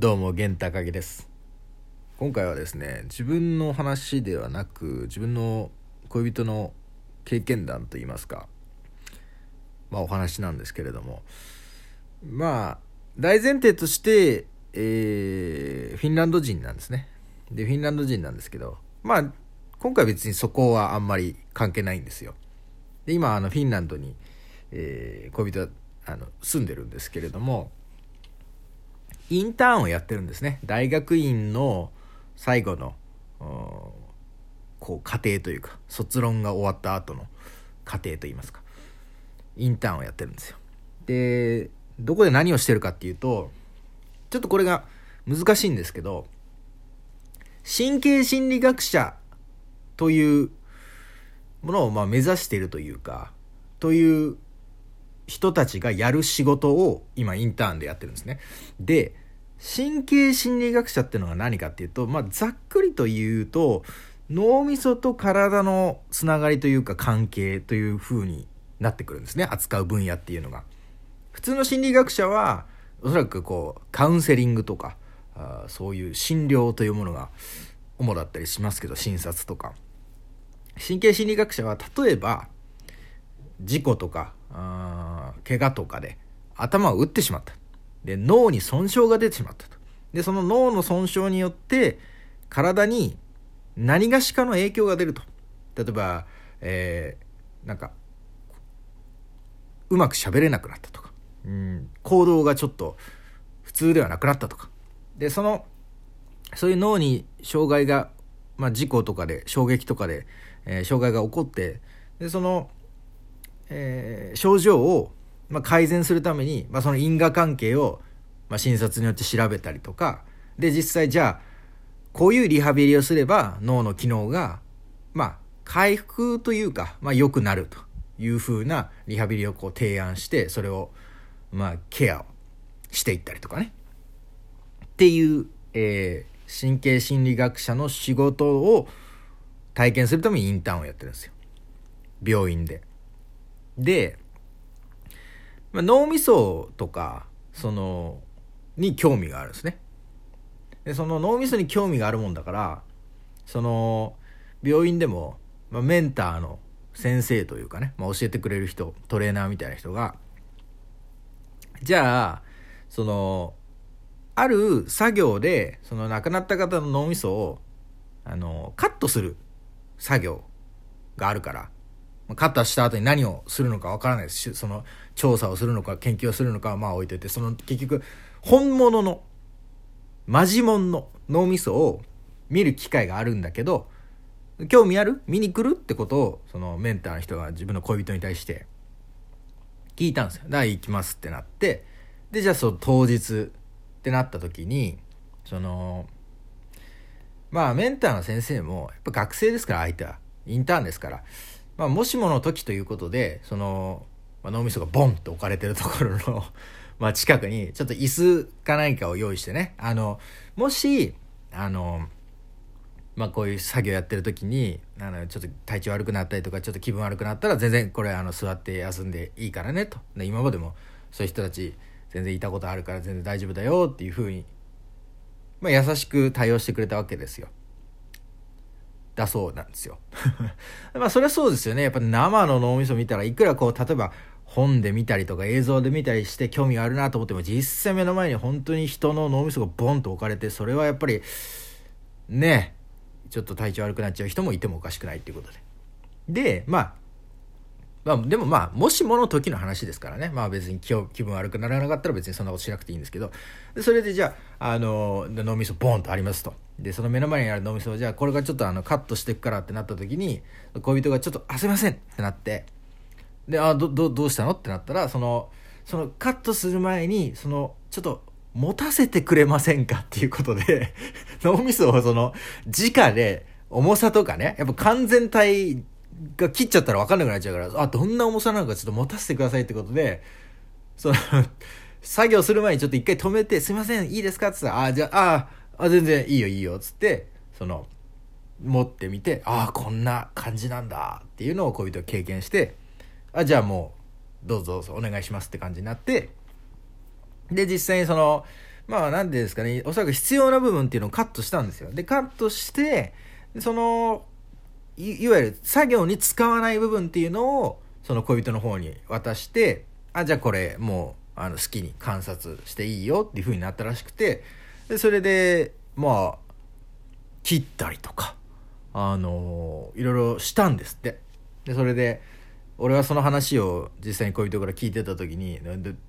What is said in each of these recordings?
どうも、玄高木です。今回はですね、自分の話ではなく、自分の恋人の経験談といいますか、まあお話なんですけれども、まあ、大前提として、えーフィンランド人なんですね。で、フィンランド人なんですけど、まあ、今回別にそこはあんまり関係ないんですよ。で、今、あの、フィンランドに、えー恋人あの住んでるんですけれども、インターンをやってるんですね。大学院の最後の、こう、過程というか、卒論が終わった後の過程といいますか、インターンをやってるんですよ。で、どこで何をしてるかっていうと、ちょっとこれが難しいんですけど、神経心理学者というものをまあ目指しているというか、という人たちがやる仕事を今インターンでやってるんですね。で、神経心理学者っていうのが何かっていうと、まあ、ざっくりと言うと、脳みそと体のつながりというか関係という風になってくるんですね。扱う分野っていうのが。普通の心理学者は、おそらくこう、カウンセリングとか、あそういう診療というものが主だったりしますけど、診察とか。神経心理学者は、例えば、事故とかあ怪我とかで頭を打ってしまったで脳に損傷が出てしまったと。でその脳の損傷によって体に何がしかの影響が出ると。例えば、えーなんかうまく喋れなくなったとか。うん行動がちょっと普通ではなくなったとか。でそのそういう脳に障害が、まあ、事故とかで衝撃とかで、えー障害が起こってでそのえー症状を、まあ、改善するために、まあ、その因果関係を、まあ、診察によって調べたりとか。で実際じゃあこういうリハビリをすれば脳の機能がまあ回復というか、まあ、良くなるというふうなリハビリをこう提案してそれをまあケアをしていったりとかね。っていう、えー神経心理学者の仕事を体験するためにインターンをやってるんですよ。病院で。で、まあ、脳みそとかそのに興味があるんですね。でその脳みそに興味があるもんだからその病院でも、まあ、メンターの先生というかね、まあ、教えてくれる人トレーナーみたいな人がじゃあそのある作業でその亡くなった方の脳みそをあのカットする作業があるからカットした後に何をするのかわからないです。しその調査をするのか研究をするのかはまあ置いといて。その結局本物のマジモンの脳みそを見る機会があるんだけど興味ある？見に来るってことをそのメンターの人が自分の恋人に対して聞いたんですよ。だから行きますってなって。でじゃあその当日ってなった時にそのまあメンターの先生もやっぱ学生ですから相手は。インターンですから、まあ、もしもの時ということでその、まあ、脳みそがボンと置かれてるところの ま近くにちょっと椅子か何かを用意してねあのもしあのまあこういう作業やってる時にあのちょっと体調悪くなったりとかちょっと気分悪くなったら全然これあの座って休んでいいからねとで今までもそういう人たち全然いたことあるから全然大丈夫だよっていうふうに、まあ、優しく対応してくれたわけですよ。だそうなんですよ。まあそれはそうですよね。やっぱ生の脳みそ見たらいくらこう例えば本で見たりとか映像で見たりして興味があるなと思っても実際目の前に本当に人の脳みそがボンと置かれてそれはやっぱりねちょっと体調悪くなっちゃう人もいてもおかしくないっていうことで。で、まあ、まあ、でもまあ、もしもの時の話ですからね。まあ別に気を気分悪くならなかったら別にそんなことしなくていいんですけど。でそれでじゃあ、あの、脳みそボンとありますと。で、その目の前にある脳みそをじゃあこれがちょっとあのカットしていくからってなった時に、恋人がちょっと、あ、すいませんってなって、で、あ、ど、ど、どうしたのってなったら、その、そのカットする前に、その、ちょっと、持たせてくれませんかっていうことで、脳みそをその、直で、重さとかね、やっぱ完全体が切っちゃったら分かんなくなっちゃうから、あ、どんな重さなのかちょっと持たせてくださいってことで、その、作業する前にちょっと一回止めて、すいません、いいですか？って言ったら、あ、じゃあ、あ、全然いいよいいよ、つって、その、持ってみて、ああ、こんな感じなんだっていうのを恋人は経験して、あ、じゃあもう、どうぞどうぞお願いしますって感じになって、で、実際にその、まあ何ていうんですかねおそらく必要な部分っていうのをカットしたんですよ。でカットしてそのいわゆる作業に使わない部分っていうのをその恋人の方に渡してあじゃあこれもうあの好きに観察していいよっていう風になったらしくてでそれでまあ切ったりとかあのいろいろしたんですって。でそれで俺はその話を実際に恋人から聞いてた時に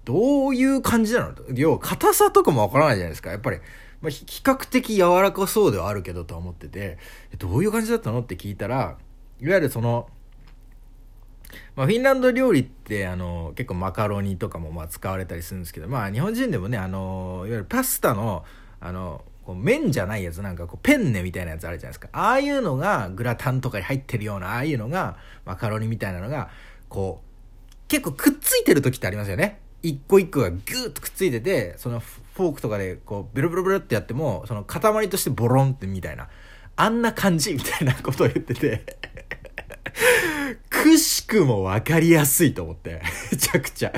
どういう感じなの要は硬さとかもわからないじゃないですか。やっぱり、まあ、比較的柔らかそうではあるけどとは思っててどういう感じだったの？って聞いたらいわゆるそのまあ、フィンランド料理ってあの結構マカロニとかもまあ使われたりするんですけど、まあ、日本人でもねあのいわゆるパスタのあのこう麺じゃないやつなんかこうペンネみたいなやつあるじゃないですか。ああいうのがグラタンとかに入ってるようなああいうのがマカロニみたいなのがこう結構くっついてる時ってありますよね。一個一個がギューッとくっついててそのフォークとかでこうベロベロベロってやってもその塊としてボロンってみたいなあんな感じみたいなことを言ってて くしくも分かりやすいと思って。めちゃくちゃ。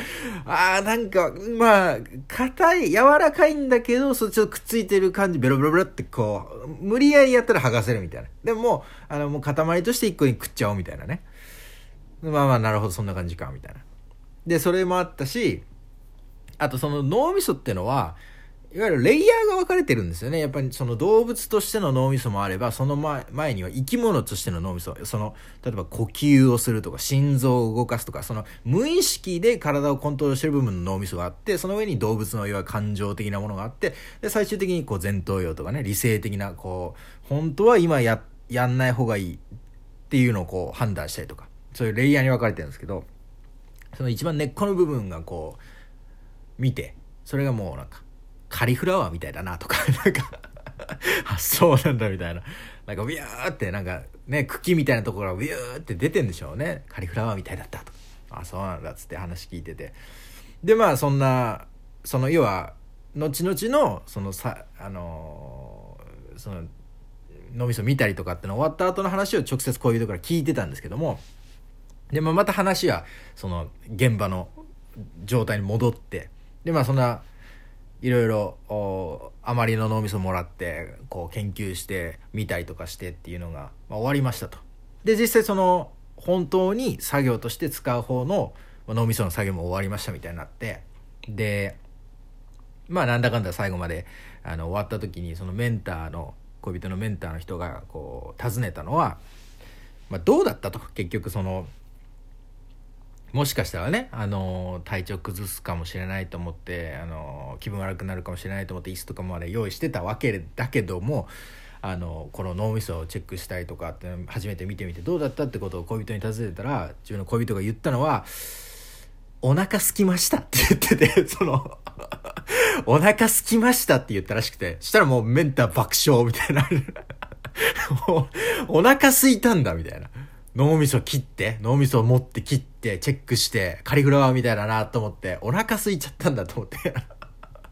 ああ、なんか、まあ、硬い、柔らかいんだけど、そっちょっとくっついてる感じ、ベロベロベロってこう、無理やりやったら剥がせるみたいな。でももう、あの、もう塊として一個に食っちゃおうみたいなね。まあまあ、なるほど、そんな感じか、みたいな。で、それもあったし、あとその脳みそってのは、いわゆるレイヤーが分かれてるんですよね。やっぱりその動物としての脳みそもあれば、その前前には生き物としての脳みそ。その、例えば呼吸をするとか、心臓を動かすとか、その無意識で体をコントロールしてる部分の脳みそがあって、その上に動物のいわゆる感情的なものがあって、で、最終的にこう前頭葉とかね、理性的な、こう、本当は今や、やんない方がいいっていうのをこう判断したりとか、そういうレイヤーに分かれてるんですけど、その一番根っこの部分がこう、見て、それがもうなんか、カリフラワーみたいだなとか、なんかあ、そうなんだみたいな。なんか、ビューってなんか、ね、茎みたいなところがビューって出てんでしょうね。カリフラワーみたいだったと。あ、そうなんだっつって話聞いてて。で、まあ、そんな、その、要は、後々の、そのさ、あのー、その、脳みそ見たりとかっての終わった後の話を直接こういうところから聞いてたんですけども、で、まあ、また話は、その、現場の状態に戻って、で、まあ、そんな、いろいろあまりの脳みそもらってこう研究してみたりとかしてっていうのが、まあ、終わりましたと。で実際その本当に作業として使う方の脳みその作業も終わりましたみたいになってでまあなんだかんだ最後まであの終わった時にそのメンターの恋人のメンターの人がこう尋ねたのは、まあ、どうだったと結局そのもしかしたらね、あの体調崩すかもしれないと思って、あの気分悪くなるかもしれないと思って椅子とかまで用意してたわけだけどもあのこの脳みそをチェックしたいとかって初めて見てみてどうだったってことを恋人に尋ねたら自分の恋人が言ったのは「お腹すきました」って言ってて そのお腹すきましたって言ったらしくてしたらもうメンター爆笑みたいな もうお腹すいたんだみたいな。脳みそ切って、脳みそを持って切って、チェックして、カリフラワーみたいだなと思って、お腹空いちゃったんだと思って。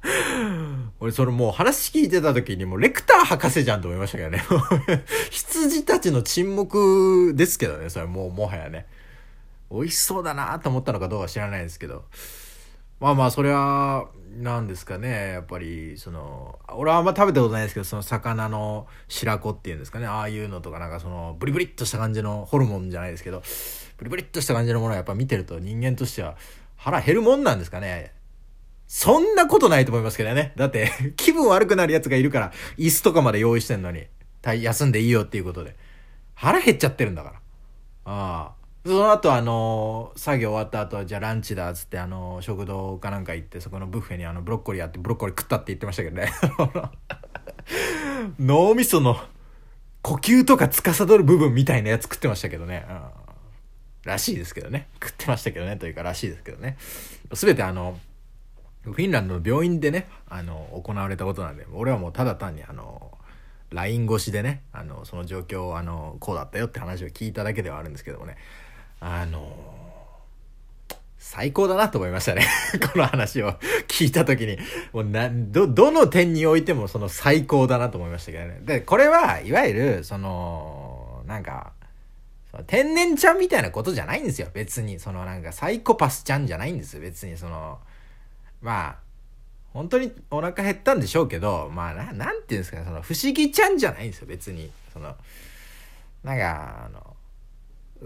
俺それもう話聞いてた時にもうレクター博士じゃんと思いましたけどね。羊たちの沈黙ですけどね、それもうもはやね。美味しそうだなと思ったのかどうか知らないですけど。まあまあ、それは、なんですかね。やっぱり、その、俺はあんま食べたことないですけど、その魚の白子っていうんですかね。ああいうのとか、なんかその、ブリブリっとした感じのホルモンじゃないですけど、ブリブリっとした感じのものはやっぱ見てると人間としては腹減るもんなんですかね。そんなことないと思いますけどね。だって、気分悪くなる奴がいるから、椅子とかまで用意してんのに、休んでいいよっていうことで。腹減っちゃってるんだから。ああ。その後あの作業終わった後はじゃあランチだっつってあの食堂かなんか行ってそこのブッフェにあのブロッコリーあってブロッコリー食ったって言ってましたけどね。脳みその呼吸とか司る部分みたいなやつ食ってましたけどね、うん、らしいですけどね。食ってましたけどねというからしいですけどね。全てあのフィンランドの病院でねあの行われたことなんで俺はもうただ単にあの LINE 越しでねあのその状況をあのこうだったよって話を聞いただけではあるんですけどもね。あの最高だなと思いましたね この話を聞いた時に。もうな、ど、どの点においてもその最高だなと思いましたけどね。で、これはいわゆる、その、なんか、天然ちゃんみたいなことじゃないんですよ。別に。そのなんかサイコパスちゃんじゃないんですよ。別にその、まあ、本当にお腹減ったんでしょうけどまあななんていうんですかねその不思議ちゃんじゃないんですよ別にそのなんかあの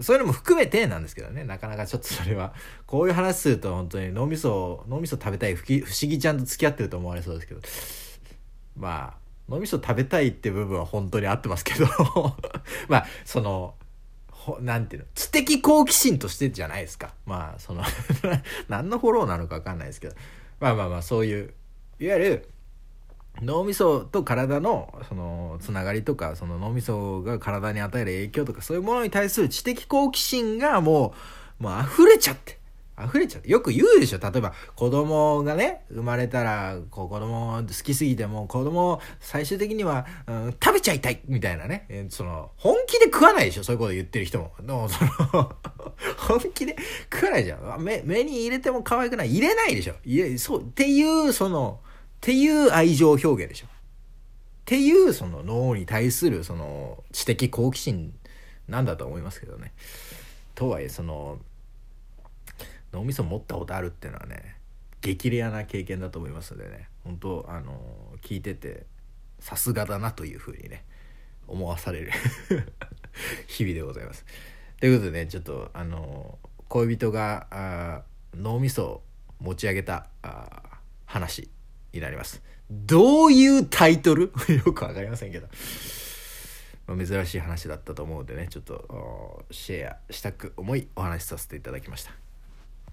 そういうのも含めてなんですけどね。なかなかちょっとそれは。こういう話すると本当に脳みそ脳みそ食べたい不思議ちゃんと付き合ってると思われそうですけど。まあ脳みそ食べたいって部分は本当に合ってますけど。まあそのなんていうの？知的好奇心としてじゃないですか。まあその 何のフォローなのか分かんないですけど。まあまあまあそういういわゆる脳みそと体のそのつながりとかその脳みそが体に与える影響とかそういうものに対する知的好奇心がもうもう溢れちゃって。溢れちゃって。よく言うでしょ。例えば子供がね生まれたらこう子供好きすぎても子供最終的には、うん、食べちゃいたいみたいなね、その本気で食わないでしょ。そういうこと言ってる人も。もその 本気で食わないじゃん。目目に入れても可愛くない。入れないでしょ。入れそうっていうそのっていう愛情表現でしょ。っていうその脳に対するその知的好奇心なんだと思いますけどね。とはいえその脳みそ持ったことあるっていうのはね激レアな経験だと思いますのでね本当あの聞いててさすがだなというふうにね思わされる 日々でございます。ということでねちょっとあの恋人があ脳みそを持ち上げた話になります。どういうタイトル？よくわかりませんけど。ま、珍しい話だったと思うのでね、ちょっとシェアしたく思いお話しさせていただきました。